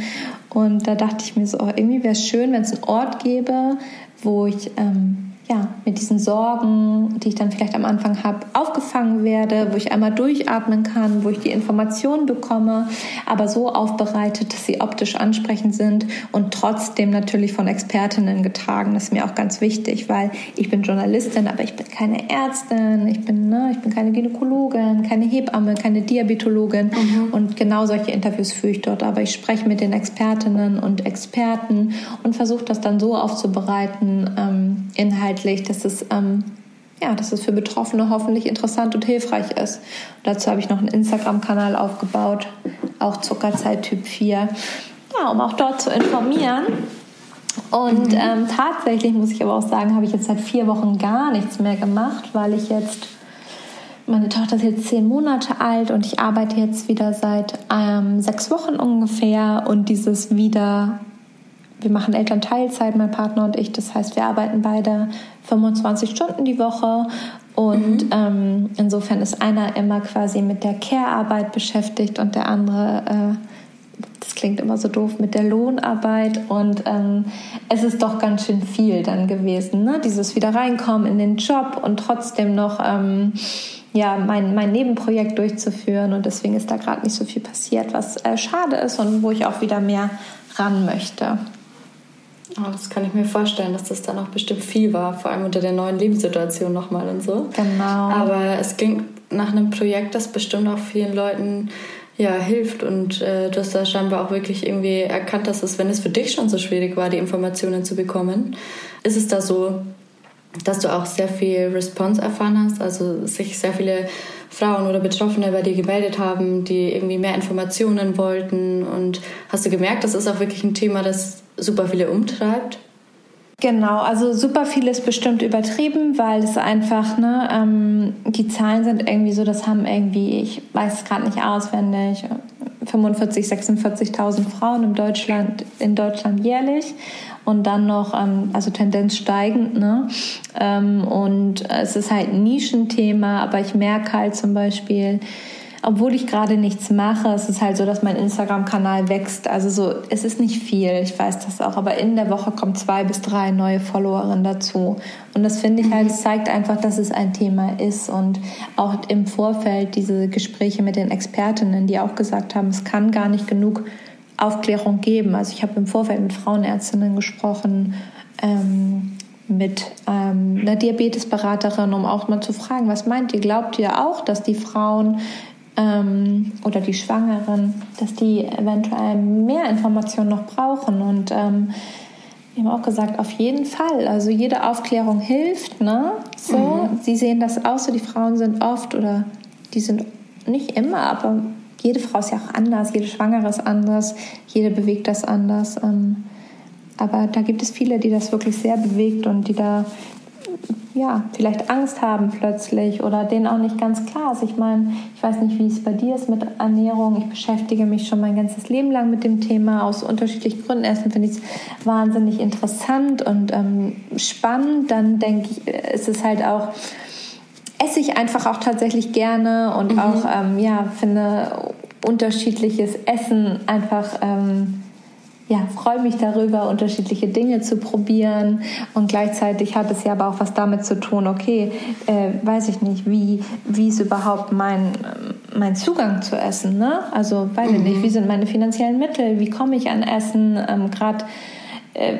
und da dachte ich mir so, oh, irgendwie wäre es schön, wenn es einen Ort gäbe, wo ich ähm, ja, mit diesen Sorgen, die ich dann vielleicht am Anfang habe, aufgefangen werde, wo ich einmal durchatmen kann, wo ich die Informationen bekomme, aber so aufbereitet, dass sie optisch ansprechend sind und trotzdem natürlich von Expertinnen getragen. Das ist mir auch ganz wichtig, weil ich bin Journalistin, aber ich bin keine Ärztin, ich bin, ne, ich bin keine Gynäkologin, keine Hebamme, keine Diabetologin mhm. und genau solche Interviews führe ich dort. Aber ich spreche mit den Expertinnen und Experten und versuche das dann so aufzubereiten, ähm, inhaltlich inhaltlich, dass es, ähm, ja, dass es für Betroffene hoffentlich interessant und hilfreich ist. Und dazu habe ich noch einen Instagram-Kanal aufgebaut, auch Zuckerzeit Typ 4, ja, um auch dort zu informieren. Und mhm. ähm, tatsächlich muss ich aber auch sagen, habe ich jetzt seit vier Wochen gar nichts mehr gemacht, weil ich jetzt meine Tochter ist jetzt zehn Monate alt und ich arbeite jetzt wieder seit ähm, sechs Wochen ungefähr und dieses wieder wir machen Elternteilzeit, mein Partner und ich. Das heißt, wir arbeiten beide 25 Stunden die Woche. Und mhm. ähm, insofern ist einer immer quasi mit der Care-Arbeit beschäftigt und der andere, äh, das klingt immer so doof, mit der Lohnarbeit. Und ähm, es ist doch ganz schön viel dann gewesen, ne? dieses wieder reinkommen in den Job und trotzdem noch ähm, ja, mein, mein Nebenprojekt durchzuführen. Und deswegen ist da gerade nicht so viel passiert, was äh, schade ist und wo ich auch wieder mehr ran möchte. Oh, das kann ich mir vorstellen, dass das dann auch bestimmt viel war, vor allem unter der neuen Lebenssituation nochmal und so. Genau. Aber es klingt nach einem Projekt, das bestimmt auch vielen Leuten ja, hilft und äh, du hast da scheinbar auch wirklich irgendwie erkannt, dass es, wenn es für dich schon so schwierig war, die Informationen zu bekommen, ist es da so, dass du auch sehr viel Response erfahren hast, also sich sehr viele Frauen oder Betroffene bei dir gemeldet haben, die irgendwie mehr Informationen wollten und hast du gemerkt, das ist auch wirklich ein Thema, das super viele umtreibt? Genau, also super viel ist bestimmt übertrieben, weil es einfach, ne, ähm, die Zahlen sind irgendwie so, das haben irgendwie, ich weiß es gerade nicht auswendig, 45, 46.000 Frauen in Deutschland, in Deutschland jährlich und dann noch, ähm, also Tendenz steigend, ne? Ähm, und es ist halt ein Nischenthema, aber ich merke halt zum Beispiel, obwohl ich gerade nichts mache, es ist halt so, dass mein Instagram-Kanal wächst. Also so, es ist nicht viel, ich weiß das auch, aber in der Woche kommen zwei bis drei neue Followerinnen dazu. Und das finde ich halt, es zeigt einfach, dass es ein Thema ist. Und auch im Vorfeld diese Gespräche mit den Expertinnen, die auch gesagt haben, es kann gar nicht genug Aufklärung geben. Also ich habe im Vorfeld mit Frauenärztinnen gesprochen, ähm, mit ähm, einer Diabetesberaterin, um auch mal zu fragen, was meint ihr? Glaubt ihr auch, dass die Frauen ähm, oder die Schwangeren, dass die eventuell mehr Informationen noch brauchen. Und ähm, wir haben auch gesagt, auf jeden Fall. Also jede Aufklärung hilft. Ne? So, mhm. Sie sehen das aus, so die Frauen sind oft oder die sind nicht immer, aber jede Frau ist ja auch anders, jede Schwangere ist anders, jede bewegt das anders. Aber da gibt es viele, die das wirklich sehr bewegt und die da ja, vielleicht Angst haben plötzlich oder denen auch nicht ganz klar ist. Ich meine, ich weiß nicht, wie es bei dir ist mit Ernährung. Ich beschäftige mich schon mein ganzes Leben lang mit dem Thema aus unterschiedlichen Gründen. Erstens finde ich es wahnsinnig interessant und ähm, spannend. Dann denke ich, ist es halt auch, esse ich einfach auch tatsächlich gerne und mhm. auch, ähm, ja, finde unterschiedliches Essen einfach ähm, ja, freue mich darüber, unterschiedliche Dinge zu probieren. Und gleichzeitig hat es ja aber auch was damit zu tun, okay, äh, weiß ich nicht, wie, wie ist überhaupt mein, mein Zugang zu Essen? Ne? Also weiß ich nicht, mhm. wie sind meine finanziellen Mittel? Wie komme ich an Essen? Ähm, Gerade äh,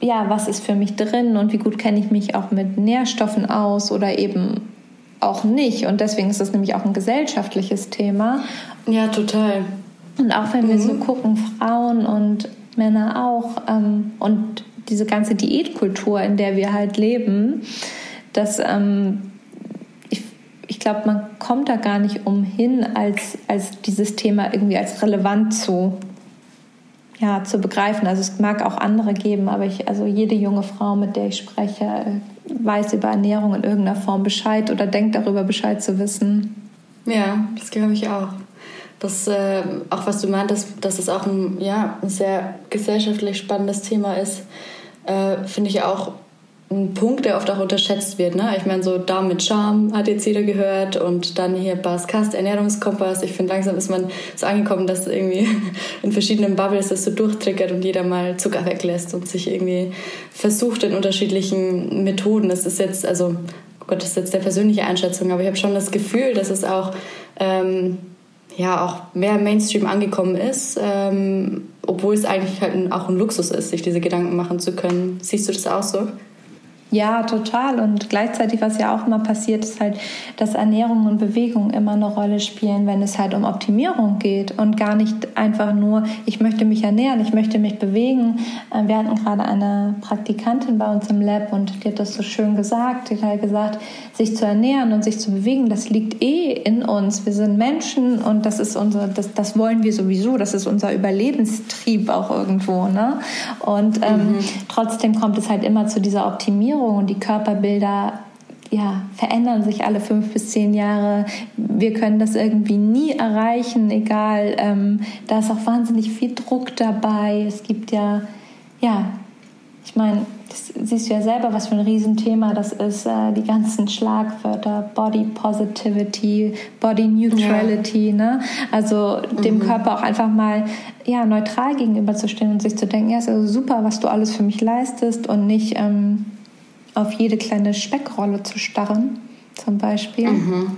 ja, was ist für mich drin und wie gut kenne ich mich auch mit Nährstoffen aus oder eben auch nicht. Und deswegen ist es nämlich auch ein gesellschaftliches Thema. Ja, total. Und auch wenn wir so mhm. gucken, Frauen und Männer auch. Ähm, und diese ganze Diätkultur, in der wir halt leben, dass ähm, ich, ich glaube, man kommt da gar nicht umhin, als, als dieses Thema irgendwie als relevant zu, ja, zu begreifen. Also es mag auch andere geben, aber ich, also jede junge Frau, mit der ich spreche, weiß über Ernährung in irgendeiner Form Bescheid oder denkt darüber Bescheid zu wissen. Ja, das glaube ich auch das, äh, auch was du meintest, dass es auch ein, ja, ein sehr gesellschaftlich spannendes Thema ist, äh, finde ich auch ein Punkt, der oft auch unterschätzt wird. Ne? Ich meine, so Darm mit Charme hat jetzt jeder gehört und dann hier Bas Kast, Ernährungskompass. Ich finde, langsam ist man so angekommen, dass irgendwie in verschiedenen Bubbles das so durchtriggert und jeder mal Zucker weglässt und sich irgendwie versucht in unterschiedlichen Methoden. Das ist jetzt, also, oh Gott, das ist jetzt der persönliche Einschätzung, aber ich habe schon das Gefühl, dass es auch ähm, ja auch mehr Mainstream angekommen ist, ähm, obwohl es eigentlich halt auch ein Luxus ist, sich diese Gedanken machen zu können. Siehst du das auch so? Ja, total. Und gleichzeitig, was ja auch immer passiert, ist halt, dass Ernährung und Bewegung immer eine Rolle spielen, wenn es halt um Optimierung geht und gar nicht einfach nur, ich möchte mich ernähren, ich möchte mich bewegen. Äh, wir hatten gerade eine Praktikantin bei uns im Lab und die hat das so schön gesagt. Die hat halt gesagt, sich zu ernähren und sich zu bewegen, das liegt eh in uns. Wir sind Menschen und das ist unser, das, das wollen wir sowieso. Das ist unser Überlebenstrieb auch irgendwo. Ne? Und ähm, mhm. trotzdem kommt es halt immer zu dieser Optimierung Ernährung und die Körperbilder ja, verändern sich alle fünf bis zehn Jahre. Wir können das irgendwie nie erreichen, egal. Ähm, da ist auch wahnsinnig viel Druck dabei. Es gibt ja, ja, ich meine, das siehst du ja selber, was für ein Riesenthema das ist. Äh, die ganzen Schlagwörter, Body Positivity, Body Neutrality, ja. ne? Also mhm. dem Körper auch einfach mal ja, neutral gegenüberzustehen und sich zu denken, ja, ist also super, was du alles für mich leistest und nicht ähm, auf jede kleine Speckrolle zu starren, zum Beispiel. Mhm.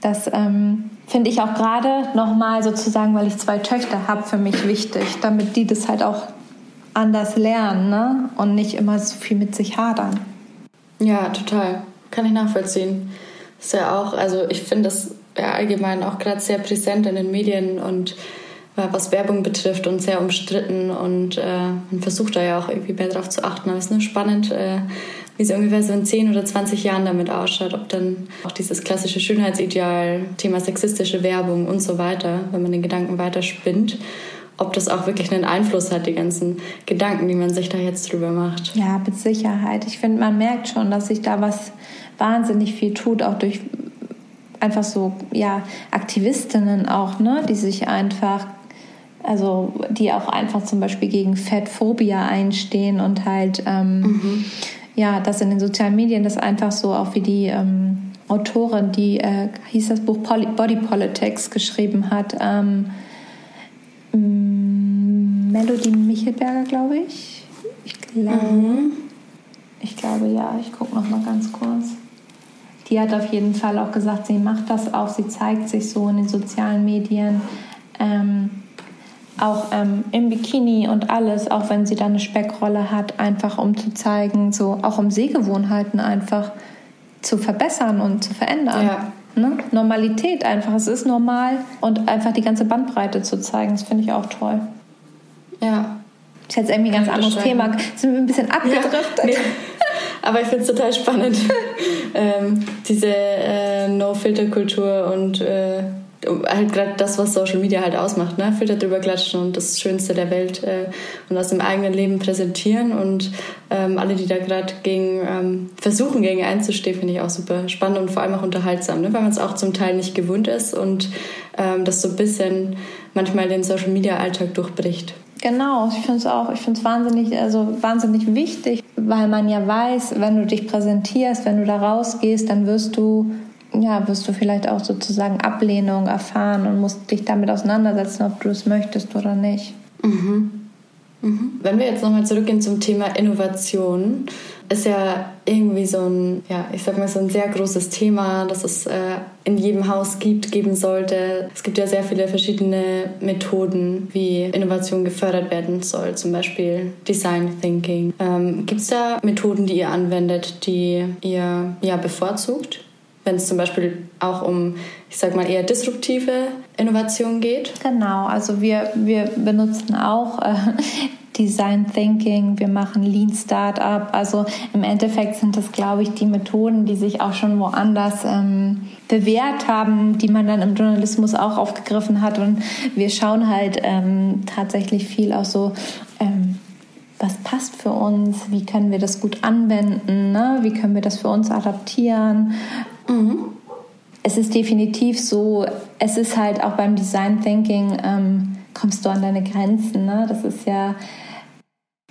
Das ähm, finde ich auch gerade nochmal sozusagen, weil ich zwei Töchter habe, für mich wichtig, damit die das halt auch anders lernen ne? und nicht immer so viel mit sich hadern. Ja, total. Kann ich nachvollziehen. Ist ja auch, also ich finde das ja allgemein auch gerade sehr präsent in den Medien und äh, was Werbung betrifft und sehr umstritten und äh, man versucht da ja auch irgendwie mehr drauf zu achten. Aber es ist nur spannend, äh, wie es ungefähr so in 10 oder 20 Jahren damit ausschaut, ob dann auch dieses klassische Schönheitsideal, Thema sexistische Werbung und so weiter, wenn man den Gedanken weiter spinnt, ob das auch wirklich einen Einfluss hat, die ganzen Gedanken, die man sich da jetzt drüber macht. Ja, mit Sicherheit. Ich finde, man merkt schon, dass sich da was wahnsinnig viel tut, auch durch einfach so ja Aktivistinnen auch, ne, die sich einfach also die auch einfach zum Beispiel gegen Fettphobia einstehen und halt ähm, mhm ja, dass in den sozialen Medien das einfach so auch wie die ähm, Autorin, die äh, hieß das Buch Poly Body Politics geschrieben hat, ähm, mm, Melody Michelberger, glaube ich. Ich glaube, mhm. ich glaube ja. Ich gucke noch mal ganz kurz. Die hat auf jeden Fall auch gesagt, sie macht das auch. Sie zeigt sich so in den sozialen Medien. Ähm, auch ähm, im Bikini und alles, auch wenn sie da eine Speckrolle hat, einfach um zu zeigen, so auch um Sehgewohnheiten einfach zu verbessern und zu verändern. Ja. Ne? Normalität einfach, es ist normal und einfach die ganze Bandbreite zu zeigen, das finde ich auch toll. Ja. Das ist jetzt irgendwie ein ganz anderes Thema. Sind wir ein bisschen abgedriftet. Ja, nee. Aber ich finde es total spannend, ähm, diese äh, No-Filter-Kultur und äh, halt gerade das, was Social Media halt ausmacht, ne? Filter drüber klatschen und das Schönste der Welt äh, und aus dem eigenen Leben präsentieren und ähm, alle, die da gerade gegen ähm, versuchen, gegen einzustehen, finde ich auch super spannend und vor allem auch unterhaltsam, ne? weil man es auch zum Teil nicht gewöhnt ist und ähm, das so ein bisschen manchmal den Social Media Alltag durchbricht. Genau, ich finde es auch, ich finde es wahnsinnig, also wahnsinnig wichtig, weil man ja weiß, wenn du dich präsentierst, wenn du da rausgehst, dann wirst du ja, wirst du vielleicht auch sozusagen Ablehnung erfahren und musst dich damit auseinandersetzen, ob du es möchtest oder nicht. Mhm. Mhm. Wenn wir jetzt nochmal zurückgehen zum Thema Innovation, ist ja irgendwie so ein, ja, ich sag mal, so ein sehr großes Thema, das es äh, in jedem Haus gibt, geben sollte. Es gibt ja sehr viele verschiedene Methoden, wie Innovation gefördert werden soll, zum Beispiel Design Thinking. Ähm, gibt es da Methoden, die ihr anwendet, die ihr ja bevorzugt? Wenn es zum Beispiel auch um, ich sag mal, eher disruptive Innovation geht? Genau, also wir, wir benutzen auch äh, Design Thinking, wir machen Lean Startup. Also im Endeffekt sind das, glaube ich, die Methoden, die sich auch schon woanders ähm, bewährt haben, die man dann im Journalismus auch aufgegriffen hat. Und wir schauen halt ähm, tatsächlich viel auch so. Ähm, was passt für uns, wie können wir das gut anwenden, ne? wie können wir das für uns adaptieren. Mhm. Es ist definitiv so, es ist halt auch beim Design Thinking, ähm, kommst du an deine Grenzen. Ne? Das ist ja,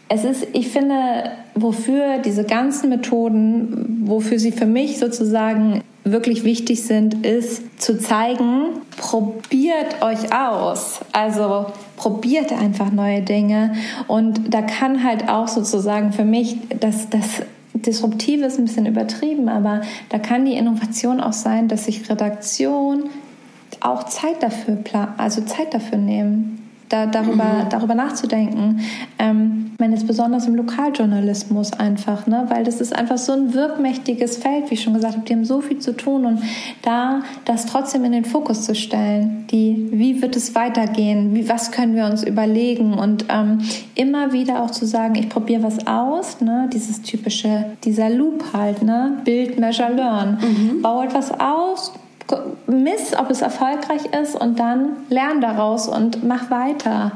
es ist, ich finde, wofür diese ganzen Methoden, wofür sie für mich sozusagen wirklich wichtig sind, ist zu zeigen, probiert euch aus. Also probiert einfach neue Dinge. Und da kann halt auch sozusagen für mich das, das Disruptive ist ein bisschen übertrieben, aber da kann die Innovation auch sein, dass sich Redaktion auch Zeit dafür, also Zeit dafür nehmen da, darüber, mhm. darüber nachzudenken. Ähm, ich meine jetzt besonders im Lokaljournalismus einfach, ne? weil das ist einfach so ein wirkmächtiges Feld, wie ich schon gesagt habe, die haben so viel zu tun und da das trotzdem in den Fokus zu stellen, die, wie wird es weitergehen, wie, was können wir uns überlegen und ähm, immer wieder auch zu sagen, ich probiere was aus, ne? dieses typische, dieser Loop halt, ne? Build, Measure, Learn. Mhm. Bau etwas aus, miss, ob es erfolgreich ist und dann lern daraus und mach weiter.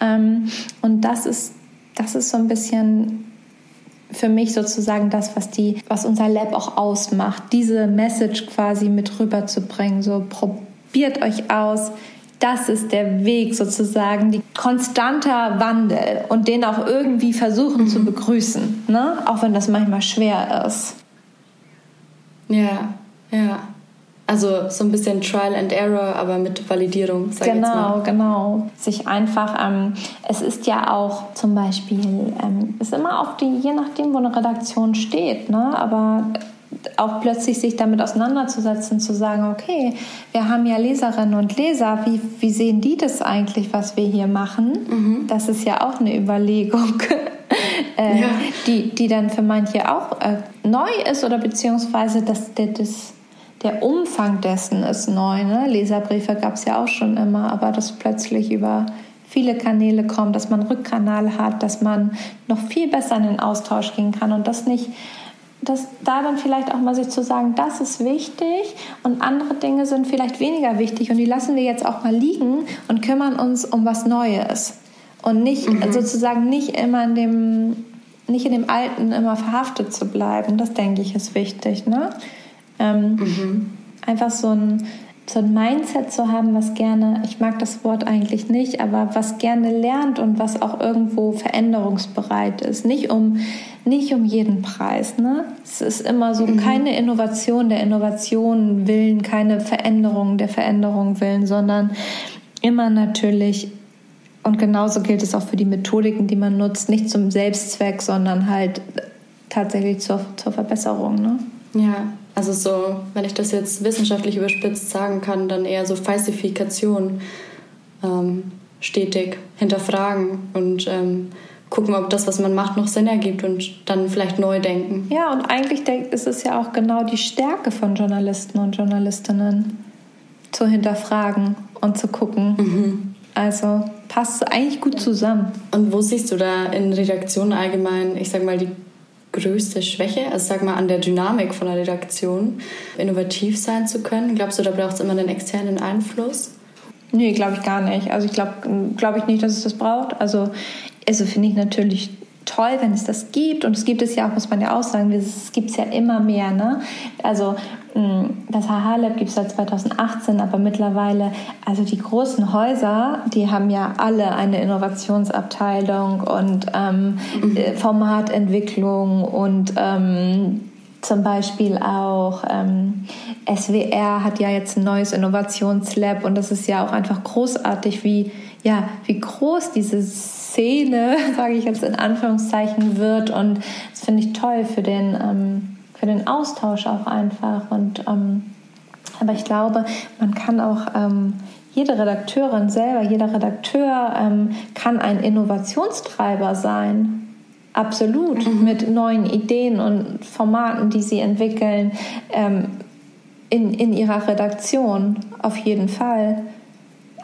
Ähm, und das ist, das ist so ein bisschen für mich sozusagen das, was die, was unser Lab auch ausmacht, diese Message quasi mit rüberzubringen. So probiert euch aus. Das ist der Weg sozusagen, die konstanter Wandel und den auch irgendwie versuchen mhm. zu begrüßen, ne? auch wenn das manchmal schwer ist. Ja, ja. Also so ein bisschen Trial and Error, aber mit Validierung. Sag genau, genau. Sich einfach, ähm, es ist ja auch zum Beispiel, ähm, ist immer auf die, je nachdem, wo eine Redaktion steht, ne? aber auch plötzlich sich damit auseinanderzusetzen, zu sagen, okay, wir haben ja Leserinnen und Leser, wie, wie sehen die das eigentlich, was wir hier machen? Mhm. Das ist ja auch eine Überlegung. äh, ja. die, die dann für manche auch äh, neu ist oder beziehungsweise das, das der Umfang dessen ist neu. Ne? Leserbriefe gab es ja auch schon immer, aber das plötzlich über viele Kanäle kommt, dass man Rückkanal hat, dass man noch viel besser in den Austausch gehen kann und das nicht, dass da dann vielleicht auch mal sich zu sagen, das ist wichtig und andere Dinge sind vielleicht weniger wichtig und die lassen wir jetzt auch mal liegen und kümmern uns um was Neues und nicht mhm. sozusagen nicht immer in dem nicht in dem Alten immer verhaftet zu bleiben. Das denke ich ist wichtig. Ne? Ähm, mhm. Einfach so ein, so ein Mindset zu haben, was gerne, ich mag das Wort eigentlich nicht, aber was gerne lernt und was auch irgendwo veränderungsbereit ist. Nicht um, nicht um jeden Preis. Ne? Es ist immer so mhm. keine Innovation der Innovation willen, keine Veränderung der Veränderung willen, sondern immer natürlich und genauso gilt es auch für die Methodiken, die man nutzt, nicht zum Selbstzweck, sondern halt tatsächlich zur, zur Verbesserung. Ne? Ja, also so, wenn ich das jetzt wissenschaftlich überspitzt sagen kann, dann eher so Falsifikation ähm, stetig hinterfragen und ähm, gucken, ob das, was man macht, noch Sinn ergibt und dann vielleicht neu denken. Ja, und eigentlich ist es ja auch genau die Stärke von Journalisten und Journalistinnen, zu hinterfragen und zu gucken. Mhm. Also passt eigentlich gut zusammen. Und wo siehst du da in Redaktionen allgemein, ich sag mal, die größte Schwäche? Also sag mal an der Dynamik von der Redaktion, innovativ sein zu können. Glaubst du, da braucht es immer einen externen Einfluss? Nee, glaube ich gar nicht. Also ich glaube glaub ich nicht, dass es das braucht. Also, also finde ich natürlich toll, wenn es das gibt. Und es gibt es ja auch, muss man ja auch sagen, es gibt es ja immer mehr. Ne? Also mm, das HH-Lab gibt es seit 2018, aber mittlerweile, also die großen Häuser, die haben ja alle eine Innovationsabteilung und ähm, mhm. Äh, Formatentwicklung und ähm, zum Beispiel auch ähm, SWR hat ja jetzt ein neues Innovationslab und das ist ja auch einfach großartig, wie, ja, wie groß diese Szene, sage ich jetzt in Anführungszeichen, wird. Und das finde ich toll für den, ähm, für den Austausch auch einfach. Und ähm, aber ich glaube, man kann auch ähm, jede Redakteurin selber, jeder Redakteur ähm, kann ein Innovationstreiber sein. Absolut, mhm. mit neuen Ideen und Formaten, die sie entwickeln ähm, in, in ihrer Redaktion, auf jeden Fall.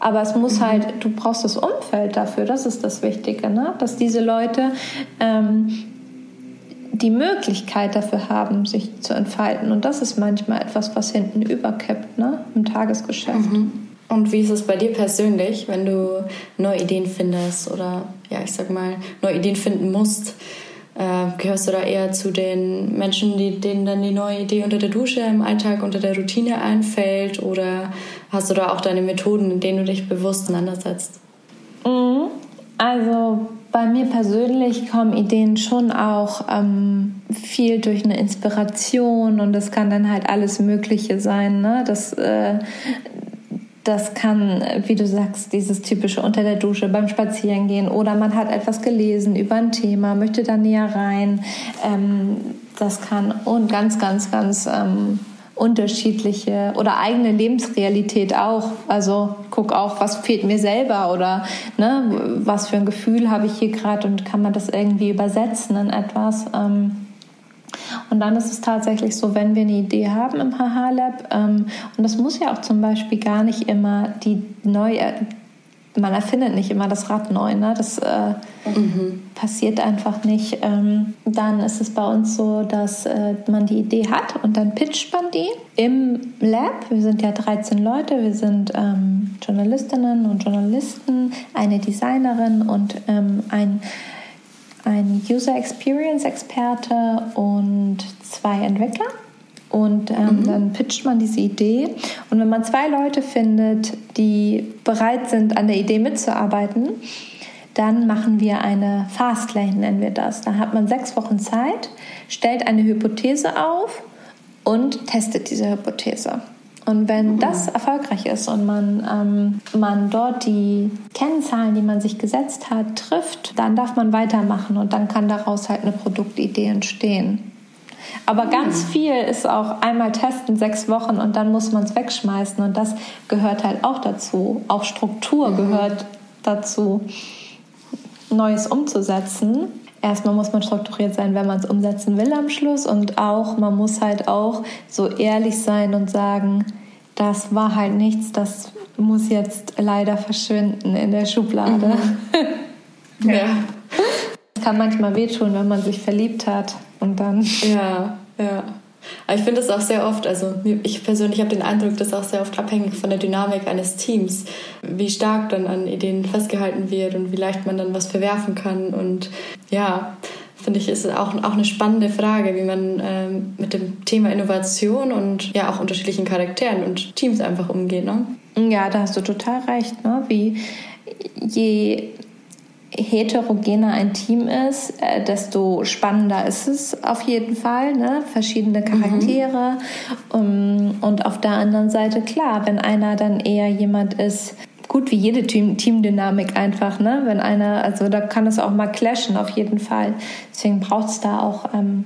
Aber es muss mhm. halt, du brauchst das Umfeld dafür, das ist das Wichtige, ne? dass diese Leute ähm, die Möglichkeit dafür haben, sich zu entfalten. Und das ist manchmal etwas, was hinten überkippt ne? im Tagesgeschäft. Mhm. Und wie ist es bei dir persönlich, wenn du neue Ideen findest oder ja, ich sag mal, neue Ideen finden musst? Äh, gehörst du da eher zu den Menschen, die, denen dann die neue Idee unter der Dusche im Alltag, unter der Routine einfällt? Oder hast du da auch deine Methoden, in denen du dich bewusst auseinandersetzt? Mhm. Also bei mir persönlich kommen Ideen schon auch ähm, viel durch eine Inspiration und das kann dann halt alles Mögliche sein. Ne? Das, äh, das kann, wie du sagst, dieses typische unter der Dusche beim Spazierengehen oder man hat etwas gelesen über ein Thema, möchte da näher rein. Ähm, das kann und ganz, ganz, ganz ähm, unterschiedliche oder eigene Lebensrealität auch. Also guck auch, was fehlt mir selber oder ne, was für ein Gefühl habe ich hier gerade und kann man das irgendwie übersetzen in etwas. Ähm, und dann ist es tatsächlich so, wenn wir eine Idee haben im HH-Lab, ähm, und das muss ja auch zum Beispiel gar nicht immer die neue, man erfindet nicht immer das Rad neu, ne? das äh, mhm. passiert einfach nicht. Ähm, dann ist es bei uns so, dass äh, man die Idee hat und dann pitcht man die im Lab. Wir sind ja 13 Leute, wir sind ähm, Journalistinnen und Journalisten, eine Designerin und ähm, ein ein User Experience Experte und zwei Entwickler. Und ähm, mhm. dann pitcht man diese Idee. Und wenn man zwei Leute findet, die bereit sind, an der Idee mitzuarbeiten, dann machen wir eine Fastlane, nennen wir das. Da hat man sechs Wochen Zeit, stellt eine Hypothese auf und testet diese Hypothese. Und wenn das erfolgreich ist und man, ähm, man dort die Kennzahlen, die man sich gesetzt hat, trifft, dann darf man weitermachen und dann kann daraus halt eine Produktidee entstehen. Aber ganz viel ist auch einmal testen, sechs Wochen und dann muss man es wegschmeißen und das gehört halt auch dazu. Auch Struktur mhm. gehört dazu, Neues umzusetzen erstmal muss man strukturiert sein, wenn man es umsetzen will am Schluss und auch man muss halt auch so ehrlich sein und sagen, das war halt nichts, das muss jetzt leider verschwinden in der Schublade. Mhm. ja. Es kann manchmal wehtun, wenn man sich verliebt hat und dann. Ja, ja. Aber ich finde es auch sehr oft, also ich persönlich habe den Eindruck, dass auch sehr oft abhängig von der Dynamik eines Teams, wie stark dann an Ideen festgehalten wird und wie leicht man dann was verwerfen kann. Und ja, finde ich, ist auch, auch eine spannende Frage, wie man ähm, mit dem Thema Innovation und ja auch unterschiedlichen Charakteren und Teams einfach umgeht. Ne? Ja, da hast du total recht. Ne? Wie je heterogener ein Team ist, äh, desto spannender ist es auf jeden Fall. Ne? Verschiedene Charaktere. Mhm. Und auf der anderen Seite, klar, wenn einer dann eher jemand ist, gut wie jede Team Teamdynamik einfach, ne? Wenn einer, also da kann es auch mal clashen, auf jeden Fall. Deswegen braucht es da auch, ähm,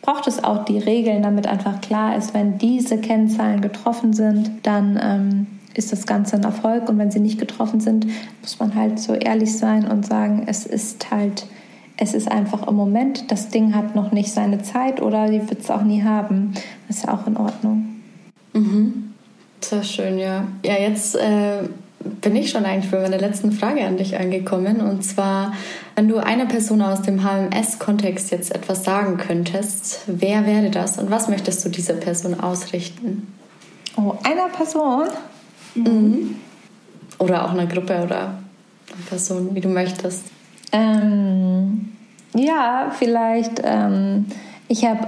braucht es auch die Regeln, damit einfach klar ist, wenn diese Kennzahlen getroffen sind, dann ähm, ist das Ganze ein Erfolg. Und wenn sie nicht getroffen sind, muss man halt so ehrlich sein und sagen, es ist halt, es ist einfach im Moment, das Ding hat noch nicht seine Zeit oder die wird es auch nie haben. Das ist ja auch in Ordnung. Mhm. Sehr schön, ja. Ja, jetzt äh, bin ich schon eigentlich bei meiner letzten Frage an dich angekommen. Und zwar, wenn du einer Person aus dem HMS-Kontext jetzt etwas sagen könntest, wer wäre das und was möchtest du dieser Person ausrichten? Oh, einer Person? Mhm. Oder auch einer Gruppe oder einer Person, wie du möchtest. Ähm, ja, vielleicht. Ähm, ich habe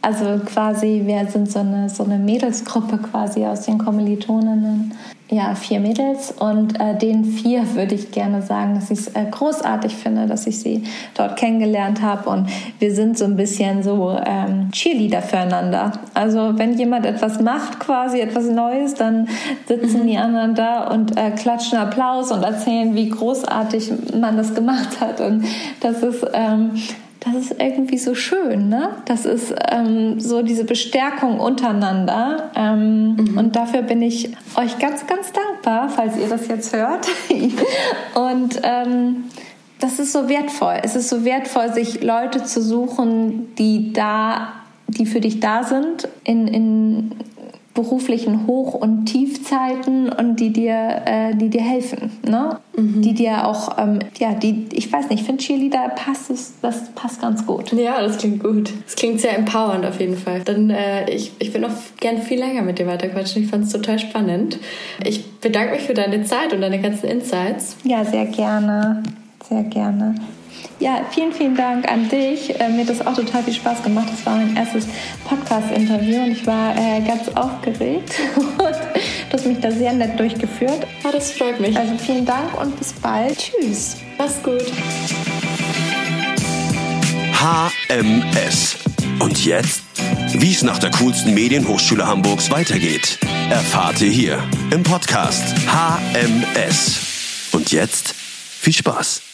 Also quasi, wir sind so eine, so eine Mädelsgruppe quasi aus den Kommilitoninnen ja, vier Mädels und äh, den vier würde ich gerne sagen, dass ich es äh, großartig finde, dass ich sie dort kennengelernt habe und wir sind so ein bisschen so ähm, Cheerleader füreinander. Also wenn jemand etwas macht, quasi etwas Neues, dann sitzen mhm. die anderen da und äh, klatschen Applaus und erzählen, wie großartig man das gemacht hat und das ist ähm, das ist irgendwie so schön, ne? Das ist ähm, so diese Bestärkung untereinander. Ähm, mhm. Und dafür bin ich euch ganz, ganz dankbar, falls ihr das jetzt hört. und ähm, das ist so wertvoll. Es ist so wertvoll, sich Leute zu suchen, die da, die für dich da sind, in, in beruflichen Hoch- und Tiefzeiten und die dir, äh, die dir helfen, ne? Mhm. Die dir auch, ähm, ja, die, ich weiß nicht, ich finde Cheerleader passt es, das passt ganz gut. Ja, das klingt gut. Das klingt sehr empowernd auf jeden Fall. Dann, äh, ich, ich will noch gern viel länger mit dir weiterquatschen. Ich fand es total spannend. Ich bedanke mich für deine Zeit und deine ganzen Insights. Ja, sehr gerne. Sehr gerne. Ja, vielen, vielen Dank an dich. Äh, mir hat das auch total viel Spaß gemacht. Das war mein erstes Podcast-Interview und ich war äh, ganz aufgeregt. Und du hast mich da sehr nett durchgeführt. Oh, das freut mich. Also vielen Dank und bis bald. Tschüss. Mach's gut. HMS. Und jetzt? Wie es nach der coolsten Medienhochschule Hamburgs weitergeht, erfahrt ihr hier im Podcast HMS. Und jetzt viel Spaß.